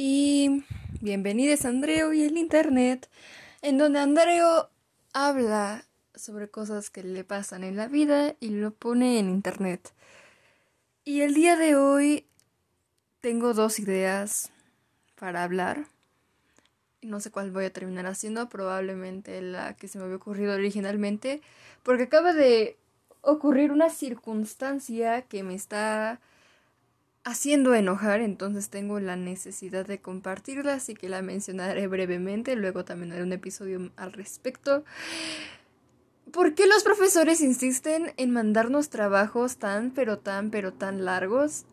Y bienvenidos a Andreo y el Internet, en donde Andreo habla sobre cosas que le pasan en la vida y lo pone en Internet. Y el día de hoy tengo dos ideas para hablar. No sé cuál voy a terminar haciendo, probablemente la que se me había ocurrido originalmente, porque acaba de ocurrir una circunstancia que me está haciendo enojar, entonces tengo la necesidad de compartirla, así que la mencionaré brevemente, luego también haré un episodio al respecto. ¿Por qué los profesores insisten en mandarnos trabajos tan, pero tan, pero tan largos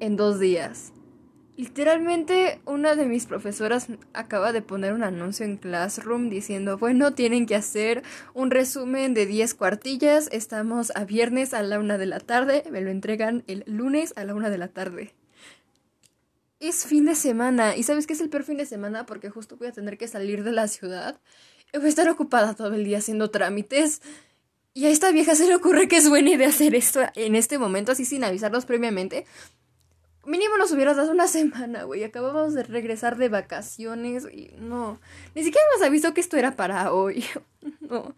en dos días? Literalmente una de mis profesoras acaba de poner un anuncio en Classroom diciendo, bueno, tienen que hacer un resumen de 10 cuartillas, estamos a viernes a la una de la tarde, me lo entregan el lunes a la una de la tarde. Es fin de semana, y ¿sabes qué es el peor fin de semana? Porque justo voy a tener que salir de la ciudad y voy a estar ocupada todo el día haciendo trámites. Y a esta vieja se le ocurre que es buena idea hacer esto en este momento, así sin avisarnos previamente. Mínimo nos hubieras dado una semana, güey. Acabamos de regresar de vacaciones y no. Ni siquiera nos avisó que esto era para hoy. no.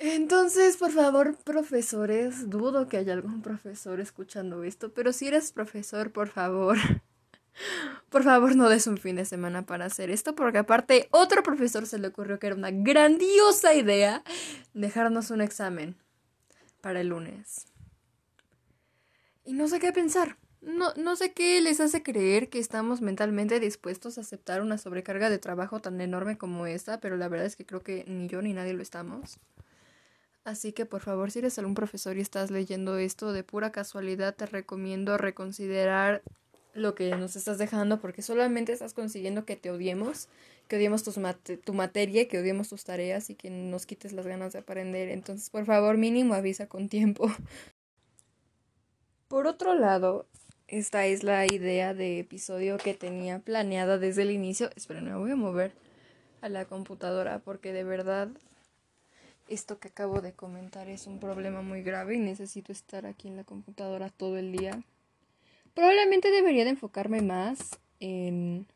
Entonces, por favor, profesores, dudo que haya algún profesor escuchando esto, pero si eres profesor, por favor, por favor no des un fin de semana para hacer esto, porque aparte otro profesor se le ocurrió que era una grandiosa idea dejarnos un examen para el lunes. Y no sé qué pensar. No, no sé qué les hace creer que estamos mentalmente dispuestos a aceptar una sobrecarga de trabajo tan enorme como esta, pero la verdad es que creo que ni yo ni nadie lo estamos. Así que por favor, si eres algún profesor y estás leyendo esto de pura casualidad, te recomiendo reconsiderar lo que nos estás dejando porque solamente estás consiguiendo que te odiemos, que odiemos tus tu materia, que odiemos tus tareas y que nos quites las ganas de aprender. Entonces, por favor, mínimo avisa con tiempo. Por otro lado, esta es la idea de episodio que tenía planeada desde el inicio. Espera, me voy a mover a la computadora porque de verdad esto que acabo de comentar es un problema muy grave y necesito estar aquí en la computadora todo el día. Probablemente debería de enfocarme más en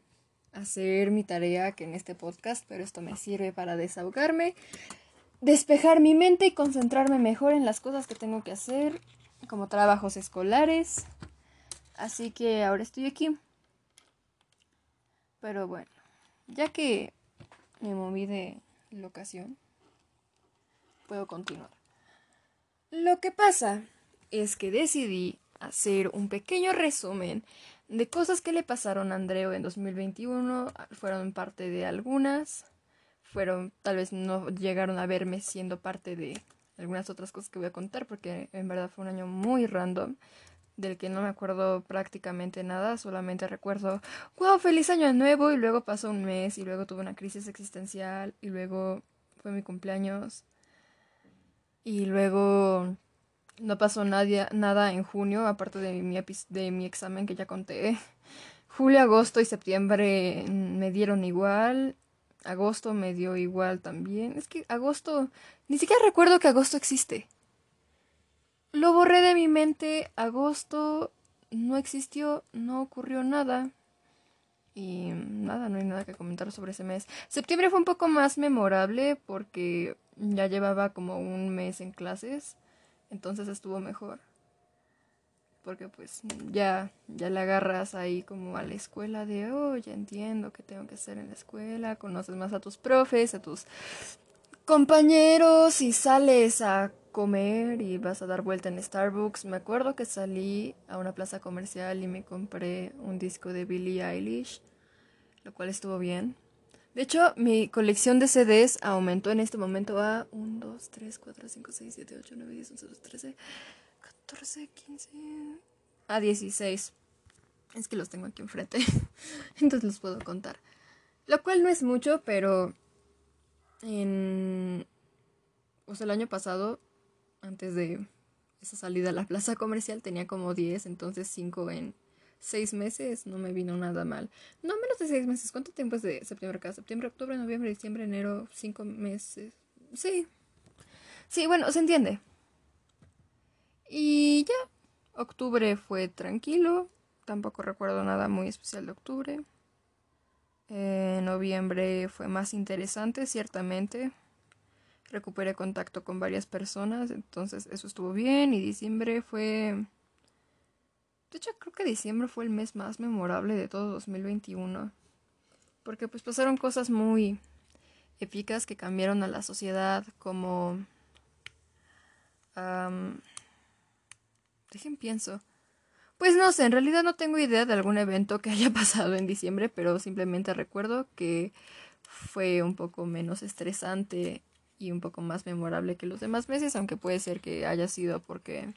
hacer mi tarea que en este podcast, pero esto me sirve para desahogarme, despejar mi mente y concentrarme mejor en las cosas que tengo que hacer, como trabajos escolares, Así que ahora estoy aquí. Pero bueno, ya que me moví de locación, puedo continuar. Lo que pasa es que decidí hacer un pequeño resumen de cosas que le pasaron a Andreo en 2021. Fueron parte de algunas, fueron, tal vez no llegaron a verme siendo parte de algunas otras cosas que voy a contar porque en verdad fue un año muy random del que no me acuerdo prácticamente nada, solamente recuerdo, wow, feliz año nuevo, y luego pasó un mes, y luego tuve una crisis existencial, y luego fue mi cumpleaños, y luego no pasó nadie, nada en junio, aparte de mi, de mi examen que ya conté. Julio, agosto y septiembre me dieron igual. Agosto me dio igual también. Es que agosto, ni siquiera recuerdo que agosto existe. Lo borré de mi mente. Agosto no existió, no ocurrió nada. Y nada, no hay nada que comentar sobre ese mes. Septiembre fue un poco más memorable porque ya llevaba como un mes en clases. Entonces estuvo mejor. Porque pues ya, ya le agarras ahí como a la escuela de, oh, ya entiendo qué tengo que hacer en la escuela. Conoces más a tus profes, a tus compañeros y sales a comer y vas a dar vuelta en Starbucks. Me acuerdo que salí a una plaza comercial y me compré un disco de Billie Eilish, lo cual estuvo bien. De hecho, mi colección de CDs aumentó en este momento a 1, 2, 3, 4, 5, 6, 7, 8, 9, 10, 11, 12, 13, 14, 15, a 16. Es que los tengo aquí enfrente, entonces los puedo contar. Lo cual no es mucho, pero en... O el año pasado antes de esa salida a la plaza comercial tenía como 10, entonces 5 en 6 meses no me vino nada mal. No menos de 6 meses. ¿Cuánto tiempo es de septiembre acá? Septiembre, octubre, noviembre, diciembre, enero, 5 meses. Sí. Sí, bueno, se entiende. Y ya. Octubre fue tranquilo. tampoco recuerdo nada muy especial de octubre. noviembre fue más interesante, ciertamente. Recuperé contacto con varias personas, entonces eso estuvo bien. Y diciembre fue... De hecho, creo que diciembre fue el mes más memorable de todo 2021. Porque pues pasaron cosas muy épicas que cambiaron a la sociedad como... dejen pienso. Pues no sé, en realidad no tengo idea de algún evento que haya pasado en diciembre, pero simplemente recuerdo que fue un poco menos estresante y un poco más memorable que los demás meses, aunque puede ser que haya sido porque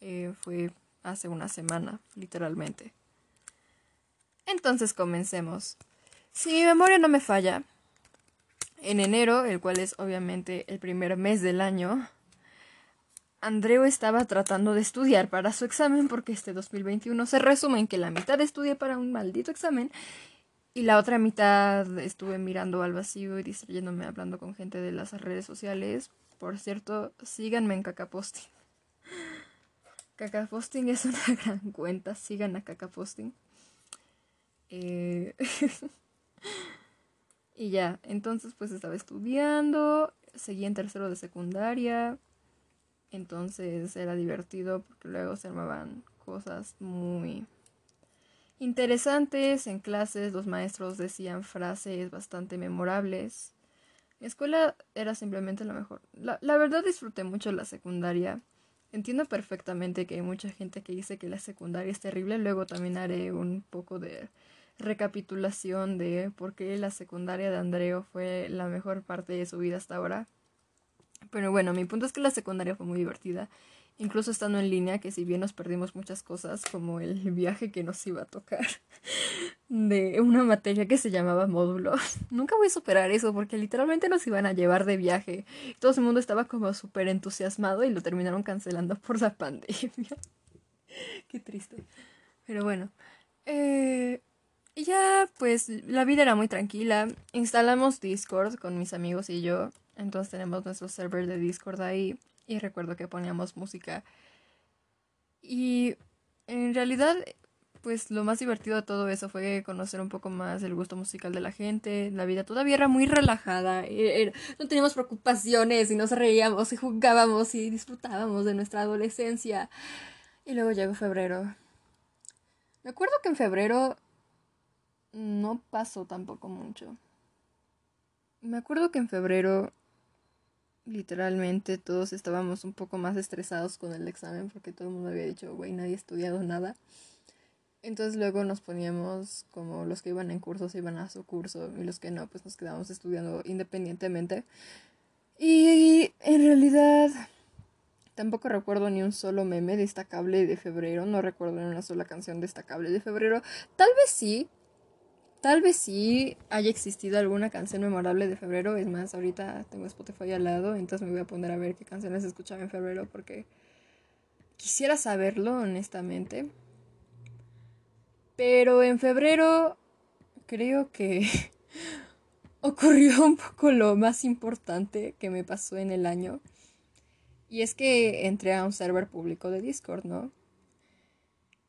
eh, fue hace una semana, literalmente. Entonces comencemos. Si mi memoria no me falla, en enero, el cual es obviamente el primer mes del año, Andreu estaba tratando de estudiar para su examen porque este 2021 se resume en que la mitad estudié para un maldito examen y la otra mitad estuve mirando al vacío y distrayéndome hablando con gente de las redes sociales. Por cierto, síganme en Cacaposting. Cacaposting es una gran cuenta, sigan a Cacaposting. Eh... y ya, entonces pues estaba estudiando, seguía en tercero de secundaria entonces era divertido porque luego se armaban cosas muy interesantes en clases. Los maestros decían frases bastante memorables. Mi escuela era simplemente lo mejor. La, la verdad disfruté mucho la secundaria. Entiendo perfectamente que hay mucha gente que dice que la secundaria es terrible. Luego también haré un poco de recapitulación de por qué la secundaria de Andreo fue la mejor parte de su vida hasta ahora. Pero bueno, mi punto es que la secundaria fue muy divertida. Incluso estando en línea, que si bien nos perdimos muchas cosas, como el viaje que nos iba a tocar de una materia que se llamaba módulo, nunca voy a superar eso porque literalmente nos iban a llevar de viaje. Todo el mundo estaba como súper entusiasmado y lo terminaron cancelando por la pandemia. Qué triste. Pero bueno. Eh, y ya, pues la vida era muy tranquila. Instalamos Discord con mis amigos y yo. Entonces tenemos nuestro server de Discord ahí y recuerdo que poníamos música. Y en realidad, pues lo más divertido de todo eso fue conocer un poco más el gusto musical de la gente. La vida todavía era muy relajada. E-, no teníamos preocupaciones y nos reíamos y jugábamos y disfrutábamos de nuestra adolescencia. Y luego llegó febrero. Me acuerdo que en febrero no pasó tampoco mucho. Me acuerdo que en febrero literalmente todos estábamos un poco más estresados con el examen porque todo el mundo había dicho, güey, nadie ha estudiado nada. Entonces luego nos poníamos como los que iban en cursos iban a su curso y los que no, pues nos quedábamos estudiando independientemente. Y en realidad tampoco recuerdo ni un solo meme destacable de febrero, no recuerdo ni una sola canción destacable de febrero. Tal vez sí, Tal vez sí haya existido alguna canción memorable de febrero. Es más, ahorita tengo Spotify al lado, entonces me voy a poner a ver qué canciones escuchaba en febrero porque quisiera saberlo, honestamente. Pero en febrero creo que ocurrió un poco lo más importante que me pasó en el año. Y es que entré a un server público de Discord, ¿no?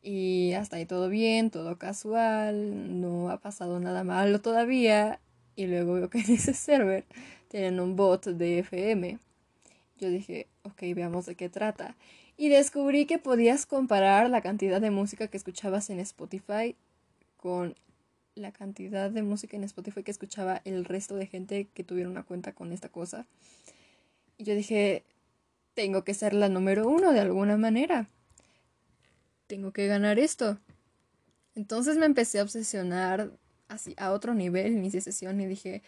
Y hasta ahí todo bien, todo casual, no ha pasado nada malo todavía. Y luego veo que en ese server tienen un bot de FM. Yo dije, ok, veamos de qué trata. Y descubrí que podías comparar la cantidad de música que escuchabas en Spotify con la cantidad de música en Spotify que escuchaba el resto de gente que tuviera una cuenta con esta cosa. Y yo dije, tengo que ser la número uno de alguna manera tengo que ganar esto. Entonces me empecé a obsesionar así a otro nivel, inicié sesión y dije,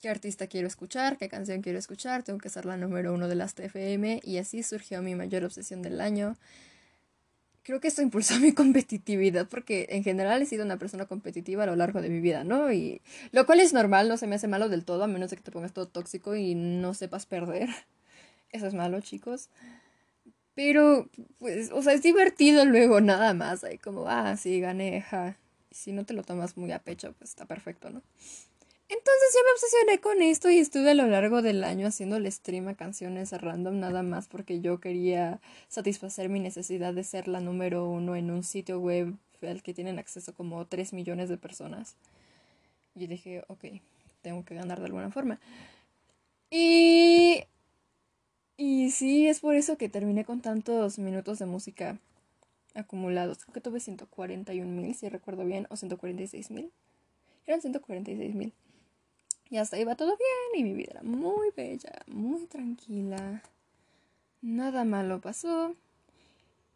¿qué artista quiero escuchar? ¿Qué canción quiero escuchar? Tengo que ser la número uno de las TFM y así surgió mi mayor obsesión del año. Creo que esto impulsó mi competitividad porque en general he sido una persona competitiva a lo largo de mi vida, ¿no? Y lo cual es normal, no se me hace malo del todo, a menos de que te pongas todo tóxico y no sepas perder. Eso es malo, chicos. Pero, pues, o sea, es divertido luego nada más. Hay como, ah, sí, gané, ja. Si no te lo tomas muy a pecho, pues está perfecto, ¿no? Entonces ya me obsesioné con esto y estuve a lo largo del año haciendo el stream a canciones random nada más porque yo quería satisfacer mi necesidad de ser la número uno en un sitio web al que tienen acceso como 3 millones de personas. Y dije, ok, tengo que ganar de alguna forma. Y... Y sí, es por eso que terminé con tantos minutos de música acumulados. Creo que tuve 141 mil, si recuerdo bien, o 146 mil. Eran 146 mil. Y hasta iba todo bien y mi vida era muy bella, muy tranquila. Nada malo pasó.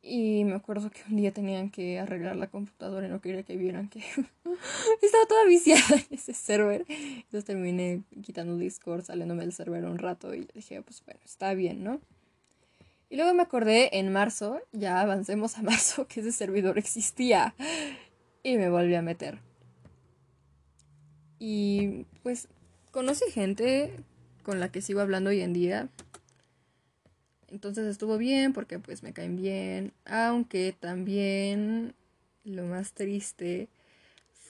Y me acuerdo que un día tenían que arreglar la computadora y no quería que vieran que estaba toda viciada en ese server. Entonces terminé quitando Discord, saliéndome del server un rato y dije, pues bueno, está bien, ¿no? Y luego me acordé en marzo, ya avancemos a marzo, que ese servidor existía. Y me volví a meter. Y pues conocí gente con la que sigo hablando hoy en día. Entonces estuvo bien porque pues me caen bien. Aunque también lo más triste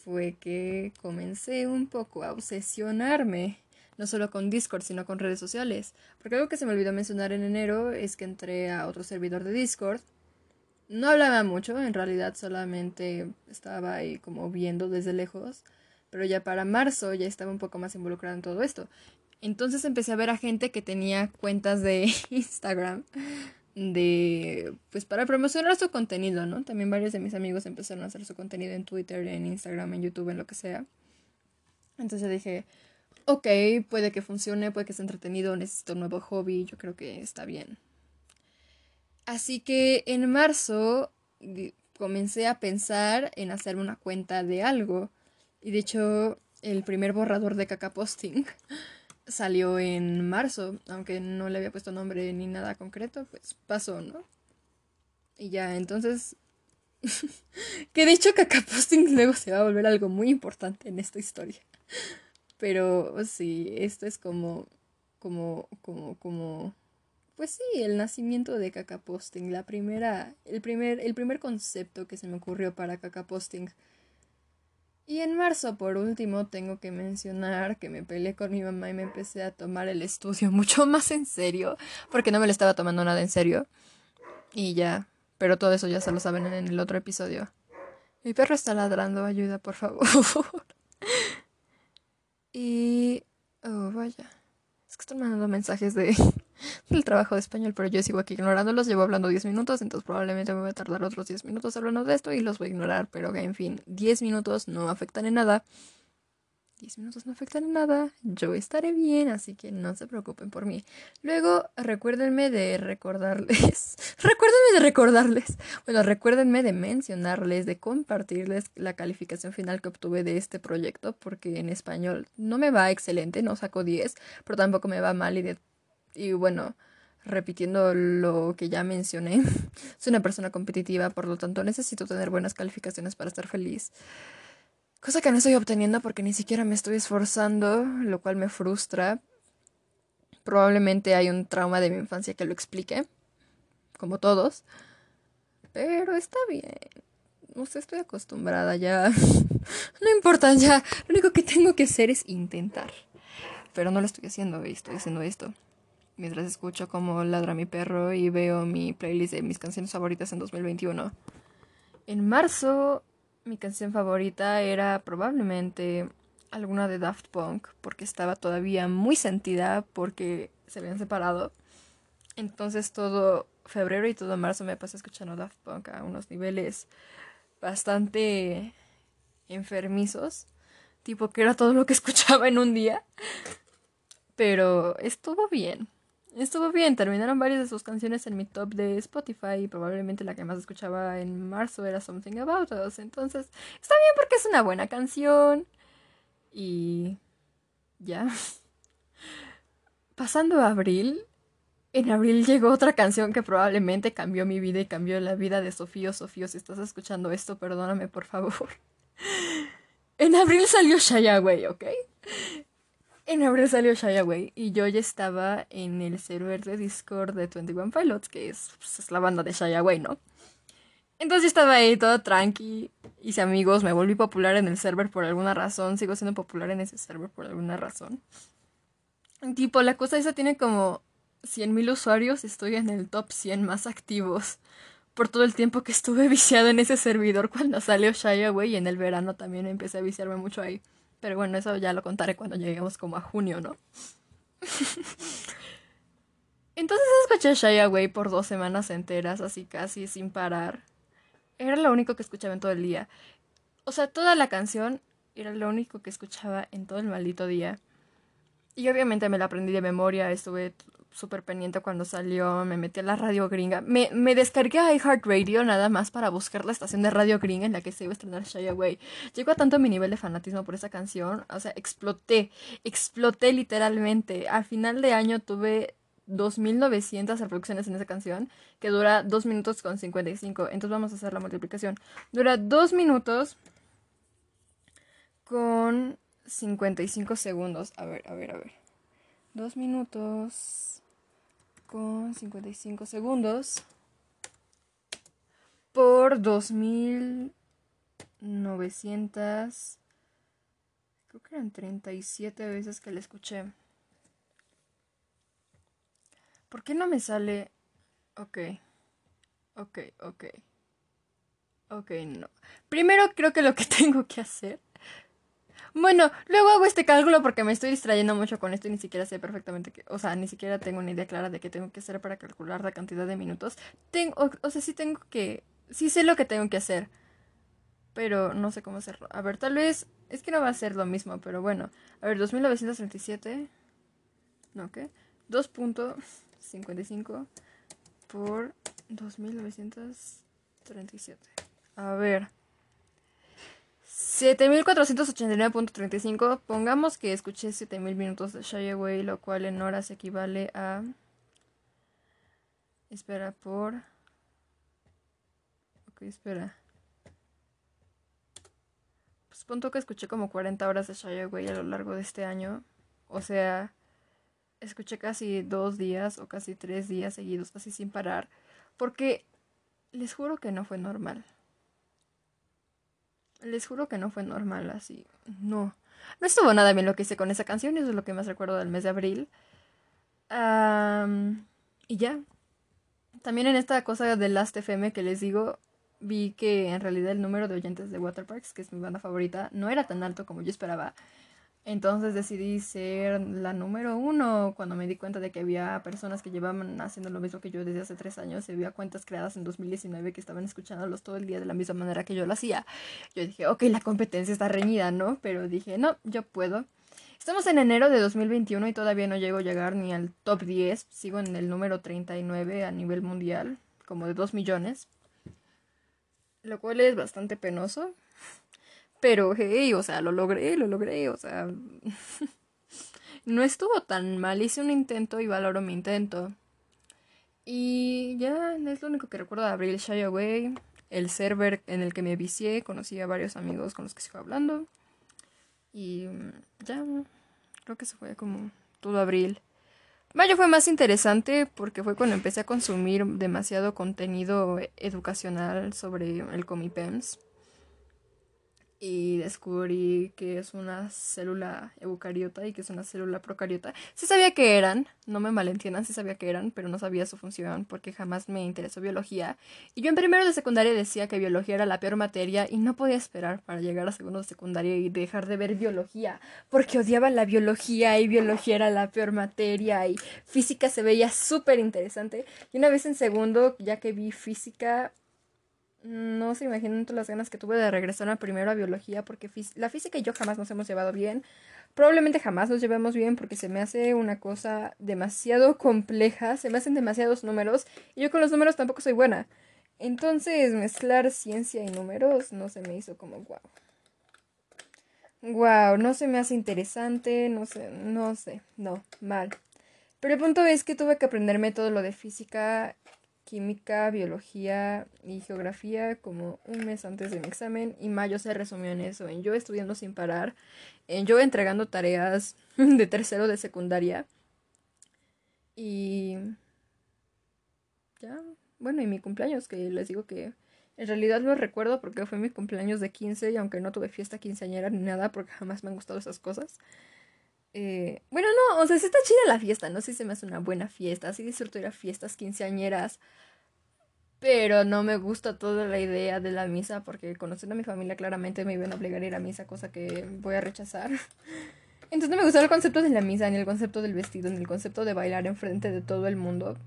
fue que comencé un poco a obsesionarme. No solo con Discord, sino con redes sociales. Porque algo que se me olvidó mencionar en enero es que entré a otro servidor de Discord. No hablaba mucho, en realidad solamente estaba ahí como viendo desde lejos pero ya para marzo ya estaba un poco más involucrada en todo esto. Entonces empecé a ver a gente que tenía cuentas de Instagram de pues para promocionar su contenido, ¿no? También varios de mis amigos empezaron a hacer su contenido en Twitter, en Instagram, en YouTube, en lo que sea. Entonces dije, ok, puede que funcione, puede que sea entretenido, necesito un nuevo hobby, yo creo que está bien. Así que en marzo comencé a pensar en hacer una cuenta de algo. Y de hecho, el primer borrador de Caca Posting salió en marzo, aunque no le había puesto nombre ni nada concreto, pues pasó, ¿no? Y ya, entonces. que de hecho Caca Posting luego se va a volver algo muy importante en esta historia. Pero sí, esto es como. como. como. como. Pues sí, el nacimiento de Caca Posting, la primera. El primer, el primer concepto que se me ocurrió para Caca Posting y en marzo, por último, tengo que mencionar que me peleé con mi mamá y me empecé a tomar el estudio mucho más en serio, porque no me lo estaba tomando nada en serio. Y ya, pero todo eso ya se lo saben en el otro episodio. Mi perro está ladrando, ayuda, por favor. y... Oh, vaya. Que están mandando mensajes de del trabajo de español, pero yo sigo aquí ignorándolos. Llevo hablando 10 minutos, entonces probablemente me voy a tardar otros 10 minutos hablando de esto y los voy a ignorar. Pero en fin, 10 minutos no afectan en nada. 10 minutos no afectan nada, yo estaré bien, así que no se preocupen por mí. Luego, recuérdenme de recordarles, recuérdenme de recordarles, bueno, recuérdenme de mencionarles, de compartirles la calificación final que obtuve de este proyecto, porque en español no me va excelente, no saco 10, pero tampoco me va mal y, de, y bueno, repitiendo lo que ya mencioné, soy una persona competitiva, por lo tanto necesito tener buenas calificaciones para estar feliz. Cosa que no estoy obteniendo porque ni siquiera me estoy esforzando, lo cual me frustra. Probablemente hay un trauma de mi infancia que lo explique, como todos. Pero está bien. No sé, estoy acostumbrada ya. no importa ya. Lo único que tengo que hacer es intentar. Pero no lo estoy haciendo, estoy haciendo esto. Mientras escucho como ladra mi perro y veo mi playlist de mis canciones favoritas en 2021. En marzo mi canción favorita era probablemente alguna de Daft Punk, porque estaba todavía muy sentida porque se habían separado. Entonces todo febrero y todo marzo me pasé escuchando Daft Punk a unos niveles bastante enfermizos, tipo que era todo lo que escuchaba en un día. Pero estuvo bien. Estuvo bien, terminaron varias de sus canciones en mi top de Spotify y probablemente la que más escuchaba en marzo era Something About Us. Entonces, está bien porque es una buena canción. Y ya. Pasando a abril, en abril llegó otra canción que probablemente cambió mi vida y cambió la vida de Sofío. Sofío, si estás escuchando esto, perdóname por favor. En abril salió Shaya Way, ¿ok? En abril salió Shy Away y yo ya estaba en el server de Discord de 21 Pilots, que es, pues, es la banda de Shy Away, ¿no? Entonces yo estaba ahí todo tranqui hice amigos, me volví popular en el server por alguna razón, sigo siendo popular en ese server por alguna razón. Tipo, la cosa esa tiene como 100.000 usuarios, estoy en el top 100 más activos por todo el tiempo que estuve viciado en ese servidor cuando salió Shia, güey, y en el verano también empecé a viciarme mucho ahí. Pero bueno, eso ya lo contaré cuando lleguemos como a junio, ¿no? Entonces escuché Shia, güey, por dos semanas enteras, así casi sin parar. Era lo único que escuchaba en todo el día. O sea, toda la canción era lo único que escuchaba en todo el maldito día. Y obviamente me la aprendí de memoria, estuve súper pendiente cuando salió, me metí a la radio gringa. Me, me descargué a iHeartRadio nada más para buscar la estación de radio gringa en la que se iba a estrenar Shy Away. Llegó a tanto mi nivel de fanatismo por esa canción, o sea, exploté, exploté literalmente. Al final de año tuve 2.900 reproducciones en esa canción, que dura 2 minutos con 55. Entonces vamos a hacer la multiplicación. Dura 2 minutos con 55 segundos. A ver, a ver, a ver. 2 minutos con 55 segundos por 2900 creo que eran 37 veces que la escuché. ¿Por qué no me sale? Ok. Ok, ok. Ok, no. Primero creo que lo que tengo que hacer bueno, luego hago este cálculo porque me estoy distrayendo mucho con esto y ni siquiera sé perfectamente que, o sea, ni siquiera tengo una idea clara de qué tengo que hacer para calcular la cantidad de minutos. Tengo, o, sea, sí tengo que, sí sé lo que tengo que hacer, pero no sé cómo hacerlo. A ver, tal vez, es que no va a ser lo mismo, pero bueno. A ver, 2937, ¿no qué? 2.55 por 2937. A ver. 7489.35. Pongamos que escuché 7000 minutos de Shy Away, lo cual en horas equivale a. Espera, por. Ok, espera. Pues punto que escuché como 40 horas de Shy Away a lo largo de este año. O sea, escuché casi dos días o casi tres días seguidos, casi sin parar. Porque les juro que no fue normal. Les juro que no fue normal así. No. No estuvo nada bien lo que hice con esa canción eso es lo que más recuerdo del mes de abril. y ya. También en esta cosa de Last FM que les digo, vi que en realidad el número de oyentes de Waterparks, que es mi banda favorita, no era tan alto como yo esperaba. Entonces decidí ser la número uno cuando me di cuenta de que había personas que llevaban haciendo lo mismo que yo desde hace tres años y había cuentas creadas en 2019 que estaban escuchándolos todo el día de la misma manera que yo lo hacía. Yo dije, ok, la competencia está reñida, ¿no? Pero dije, no, yo puedo. Estamos en enero de 2021 y todavía no llego a llegar ni al top 10. Sigo en el número 39 a nivel mundial, como de 2 millones. Lo cual es bastante penoso. Pero, hey, o sea, lo logré, lo logré, o sea. no estuvo tan mal, hice un intento y valoro mi intento. Y ya es lo único que recuerdo de Abril Shy Away, el server en el que me vicié, conocí a varios amigos con los que sigo hablando. Y ya, creo que se fue como todo abril. Mayo fue más interesante porque fue cuando empecé a consumir demasiado contenido educacional sobre el Comipems y descubrí que es una célula eucariota y que es una célula procariota. Sí sabía que eran, no me malentiendan, sí sabía que eran, pero no sabía su función porque jamás me interesó biología. Y yo en primero de secundaria decía que biología era la peor materia y no podía esperar para llegar a segundo de secundaria y dejar de ver biología porque odiaba la biología y biología era la peor materia y física se veía súper interesante. Y una vez en segundo, ya que vi física, no se imaginan todas las ganas que tuve de regresar a primero a biología porque la física y yo jamás nos hemos llevado bien. Probablemente jamás nos llevemos bien porque se me hace una cosa demasiado compleja, se me hacen demasiados números y yo con los números tampoco soy buena. Entonces mezclar ciencia y números no se me hizo como wow. Wow, no se me hace interesante, no sé, no sé, no, mal. Pero el punto es que tuve que aprenderme todo lo de física química, biología y geografía como un mes antes de mi examen y mayo se resumió en eso, en yo estudiando sin parar, en yo entregando tareas de tercero de secundaria y ya, bueno, y mi cumpleaños que les digo que En realidad lo recuerdo porque fue mi cumpleaños de 15 y aunque no tuve fiesta quinceañera ni nada porque jamás me han gustado esas cosas. Eh, bueno, no, o sea, sí está chida la fiesta, no sé si se me hace una buena fiesta, sí disfruto ir a fiestas quinceañeras, pero no me gusta toda la idea de la misa porque conociendo a mi familia claramente me iban a obligar a ir a misa, cosa que voy a rechazar. Entonces no me gustó el concepto de la misa, ni el concepto del vestido, ni el concepto de bailar enfrente de todo el mundo.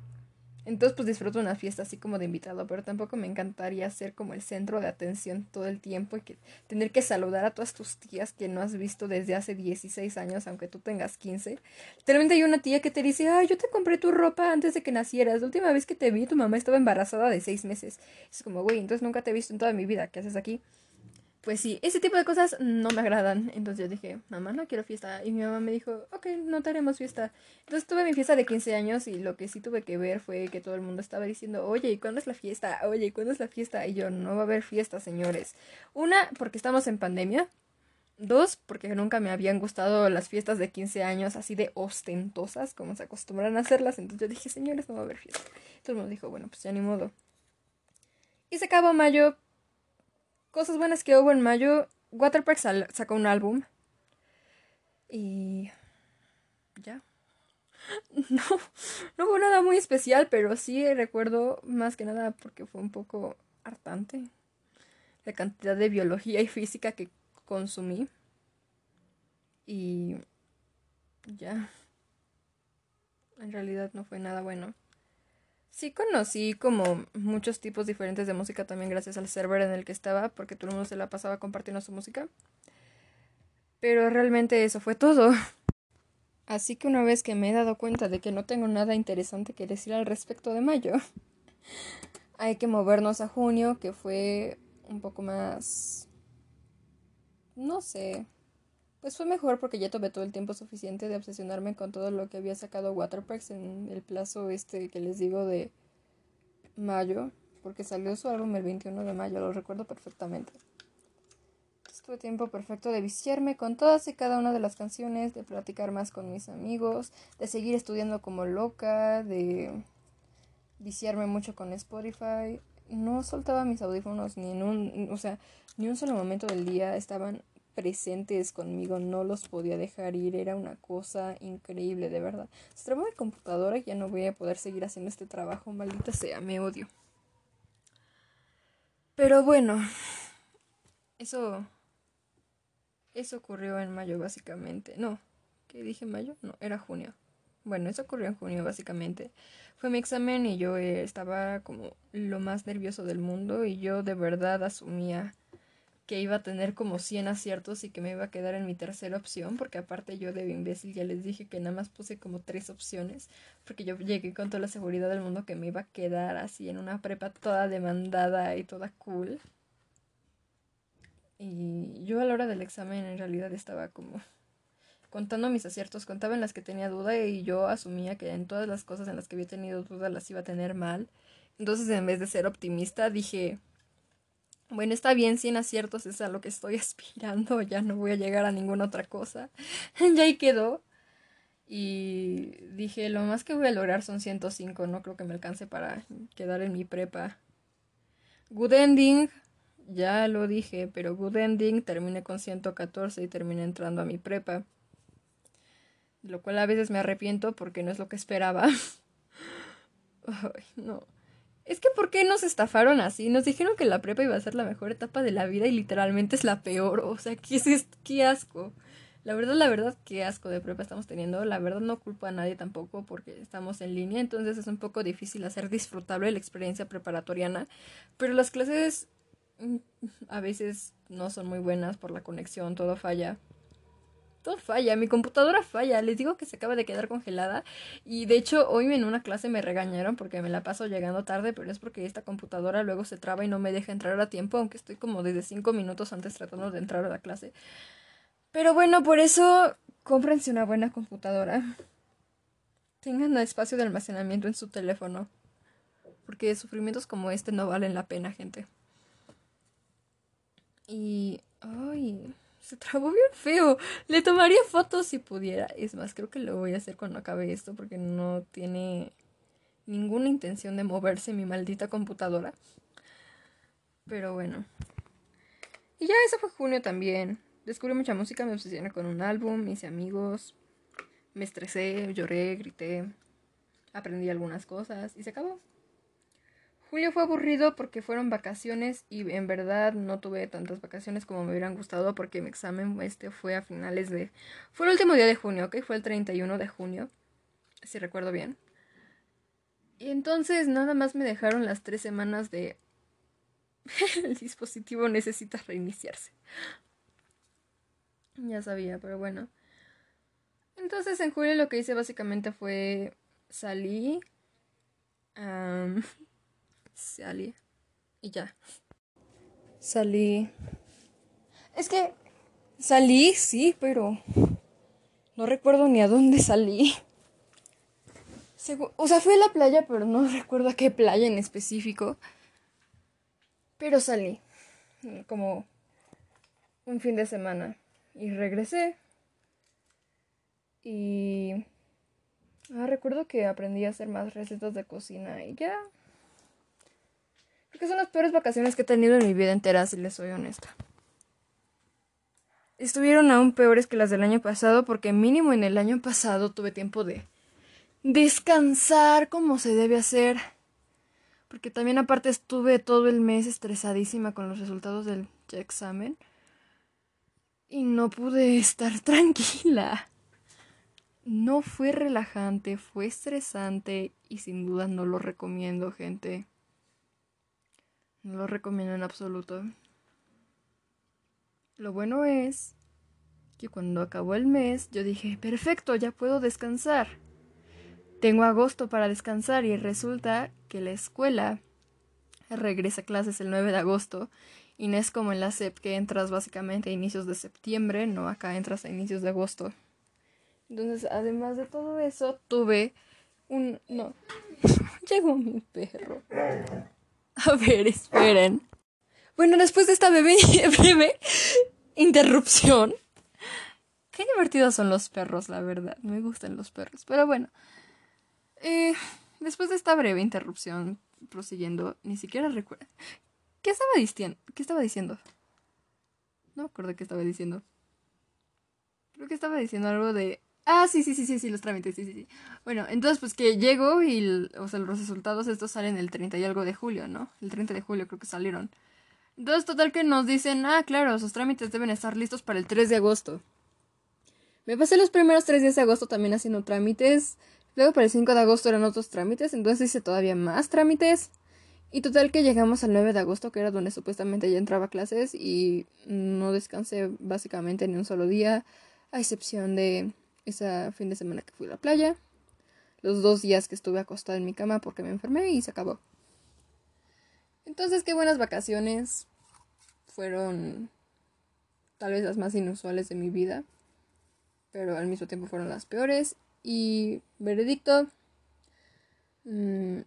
Entonces pues disfruto una fiesta así como de invitado, pero tampoco me encantaría ser como el centro de atención todo el tiempo y que tener que saludar a todas tus tías que no has visto desde hace 16 años, aunque tú tengas 15. Literalmente hay una tía que te dice, ay, yo te compré tu ropa antes de que nacieras. La última vez que te vi, tu mamá estaba embarazada de 6 meses. Es como, güey, entonces nunca te he visto en toda mi vida. ¿Qué haces aquí? Pues sí, ese tipo de cosas no me agradan. Entonces yo dije, mamá, no quiero fiesta. Y mi mamá me dijo, ok, no haremos fiesta. Entonces tuve mi fiesta de 15 años y lo que sí tuve que ver fue que todo el mundo estaba diciendo, oye, ¿y cuándo es la fiesta? Oye, ¿y cuándo es la fiesta? Y yo, no va a haber fiesta, señores. Una, porque estamos en pandemia. Dos, porque nunca me habían gustado las fiestas de 15 años así de ostentosas como se acostumbran a hacerlas. Entonces yo dije, señores, no va a haber fiesta. Todo el mundo dijo, bueno, pues ya ni modo. Y se acabó mayo, cosas buenas que hubo en mayo, Waterpark sacó un álbum. Y... ya. No, no hubo nada muy especial, pero sí recuerdo más que nada porque fue un poco hartante la cantidad de biología y física que consumí. Y ya. En realidad no fue nada bueno. Sí conocí como muchos tipos diferentes de música también gracias al server en el que estaba, porque todo el mundo se la pasaba compartiendo su música. Pero realmente eso fue todo. Así que una vez que me he dado cuenta de que no tengo nada interesante que decir al respecto de mayo, hay que movernos a junio, que fue un poco más... no sé, pues fue mejor porque ya tuve todo el tiempo suficiente de obsesionarme con todo lo que había sacado Waterparks en el plazo este que les digo de mayo, porque salió su álbum el 21 de mayo, lo recuerdo perfectamente. Entonces tuve tiempo perfecto de viciarme con todas y cada una de las canciones, de platicar más con mis amigos, de seguir estudiando como loca, de viciarme mucho con Spotify. No soltaba mis audífonos ni en un, o sea, ni un solo momento del día estaban presentes conmigo, no los podía dejar ir, era una cosa increíble, de verdad. Se trabó mi computadora y ya no voy a poder seguir haciendo este trabajo, maldita sea, me odio. Pero bueno, eso eso ocurrió en mayo básicamente. No, ¿qué dije mayo? No, era junio. Bueno, eso ocurrió en junio básicamente. Fue mi examen y yo eh, estaba como lo más nervioso del mundo y yo de verdad asumía que iba a tener como 100 aciertos y que me iba a quedar en mi tercera opción, porque aparte yo de imbécil ya les dije que nada más puse como tres opciones, porque yo llegué con toda la seguridad del mundo que me iba a quedar así en una prepa toda demandada y toda cool. Y yo a la hora del examen en realidad estaba como contando mis aciertos, contaba en las que tenía duda y yo asumía que en todas las cosas en las que había tenido duda las iba a tener mal. Entonces en vez de ser optimista dije, bueno, está bien, 100 aciertos es a lo que estoy aspirando, ya no voy a llegar a ninguna otra cosa. ya ahí quedó. Y dije, lo más que voy a lograr son 105, no creo que me alcance para quedar en mi prepa. Good ending, ya lo dije, pero good ending, terminé con 114 y terminé entrando a mi prepa. Lo cual a veces me arrepiento porque no es lo que esperaba. Ay, no. Es que ¿por qué nos estafaron así? Nos dijeron que la prepa iba a ser la mejor etapa de la vida y literalmente es la peor. O sea, ¿qué es qué asco. La verdad, la verdad, qué asco de prepa estamos teniendo. La verdad no culpo a nadie tampoco porque estamos en línea, entonces es un poco difícil hacer disfrutable la experiencia preparatoriana. Pero las clases mm, a veces no son muy buenas por la conexión, todo falla todo falla, mi computadora falla, les digo que se acaba de quedar congelada y de hecho hoy en una clase me regañaron porque me la paso llegando tarde, pero es porque esta computadora luego se traba y no me deja entrar a tiempo, aunque estoy como desde 5 minutos antes tratando de entrar a la clase. Pero bueno, por eso cómprense una buena computadora. Tengan espacio de almacenamiento en su teléfono. Porque sufrimientos como este no valen la pena, gente. Y... Ay se trabó bien feo. Le tomaría fotos si pudiera. Es más, creo que lo voy a hacer cuando acabe esto porque no tiene ninguna intención de moverse mi maldita computadora. Pero bueno. Y ya eso fue junio también. Descubrí mucha música, me obsesioné con un álbum, hice amigos, me estresé, lloré, grité, aprendí algunas cosas y se acabó. Julio fue aburrido porque fueron vacaciones y en verdad no tuve tantas vacaciones como me hubieran gustado porque mi examen este fue a finales de... Fue el último día de junio, ¿ok? Fue el 31 de junio, si recuerdo bien. Y entonces nada más me dejaron las tres semanas de... el dispositivo necesita reiniciarse. Ya sabía, pero bueno. Entonces en julio lo que hice básicamente fue salí salí. Y ya. Salí. Es que salí, sí, pero no recuerdo ni a dónde salí. o sea, fui a la playa, pero no recuerdo a qué playa en específico. Pero salí. Como un fin de semana. Y regresé. Y... Ah, recuerdo que aprendí a hacer más recetas de cocina y ya. Porque son las peores vacaciones que he tenido en mi vida entera, si les soy honesta. Estuvieron aún peores que las del año pasado porque mínimo en el año pasado tuve tiempo de descansar como se debe hacer. Porque también aparte estuve todo el mes estresadísima con los resultados del examen. Y no pude estar tranquila. No fue relajante, fue estresante y sin duda no lo recomiendo, gente. No lo recomiendo en absoluto. Lo bueno es que cuando acabó el mes yo dije, perfecto, ya puedo descansar. Tengo agosto para descansar y resulta que la escuela regresa a clases el 9 de agosto y no es como en la SEP que entras básicamente a inicios de septiembre, no, acá entras a inicios de agosto. Entonces, además de todo eso, tuve un... no. Llegó mi perro. A ver, esperen. Bueno, después de esta breve, interrupción. Qué divertidos son los perros, la verdad. Me gustan los perros. Pero bueno. Eh, después de esta breve interrupción, prosiguiendo, ni siquiera recuerdo. ¿Qué estaba diciendo? ¿Qué estaba diciendo? No me acuerdo qué estaba diciendo. Creo que estaba diciendo algo de Ah, sí, sí, sí, sí, sí, los trámites, sí, sí, sí. Bueno, entonces pues que llego y, o sea, los resultados estos salen el 30 y algo de julio, ¿no? El 30 de julio creo que salieron. Entonces, total que nos dicen, ah, claro, sus trámites deben estar listos para el 3 de agosto. Me pasé los primeros tres días de agosto también haciendo trámites. Luego para el 5 de agosto eran otros trámites, entonces hice todavía más trámites. Y total que llegamos al 9 de agosto, que era donde supuestamente ya entraba clases y no descansé básicamente ni un solo día, a excepción de ese fin de semana que fui a la playa, los dos días que estuve acostada en mi cama porque me enfermé y se acabó. Entonces, qué buenas vacaciones. Fueron tal vez las más inusuales de mi vida, pero al mismo tiempo fueron las peores. Y veredicto. Mm,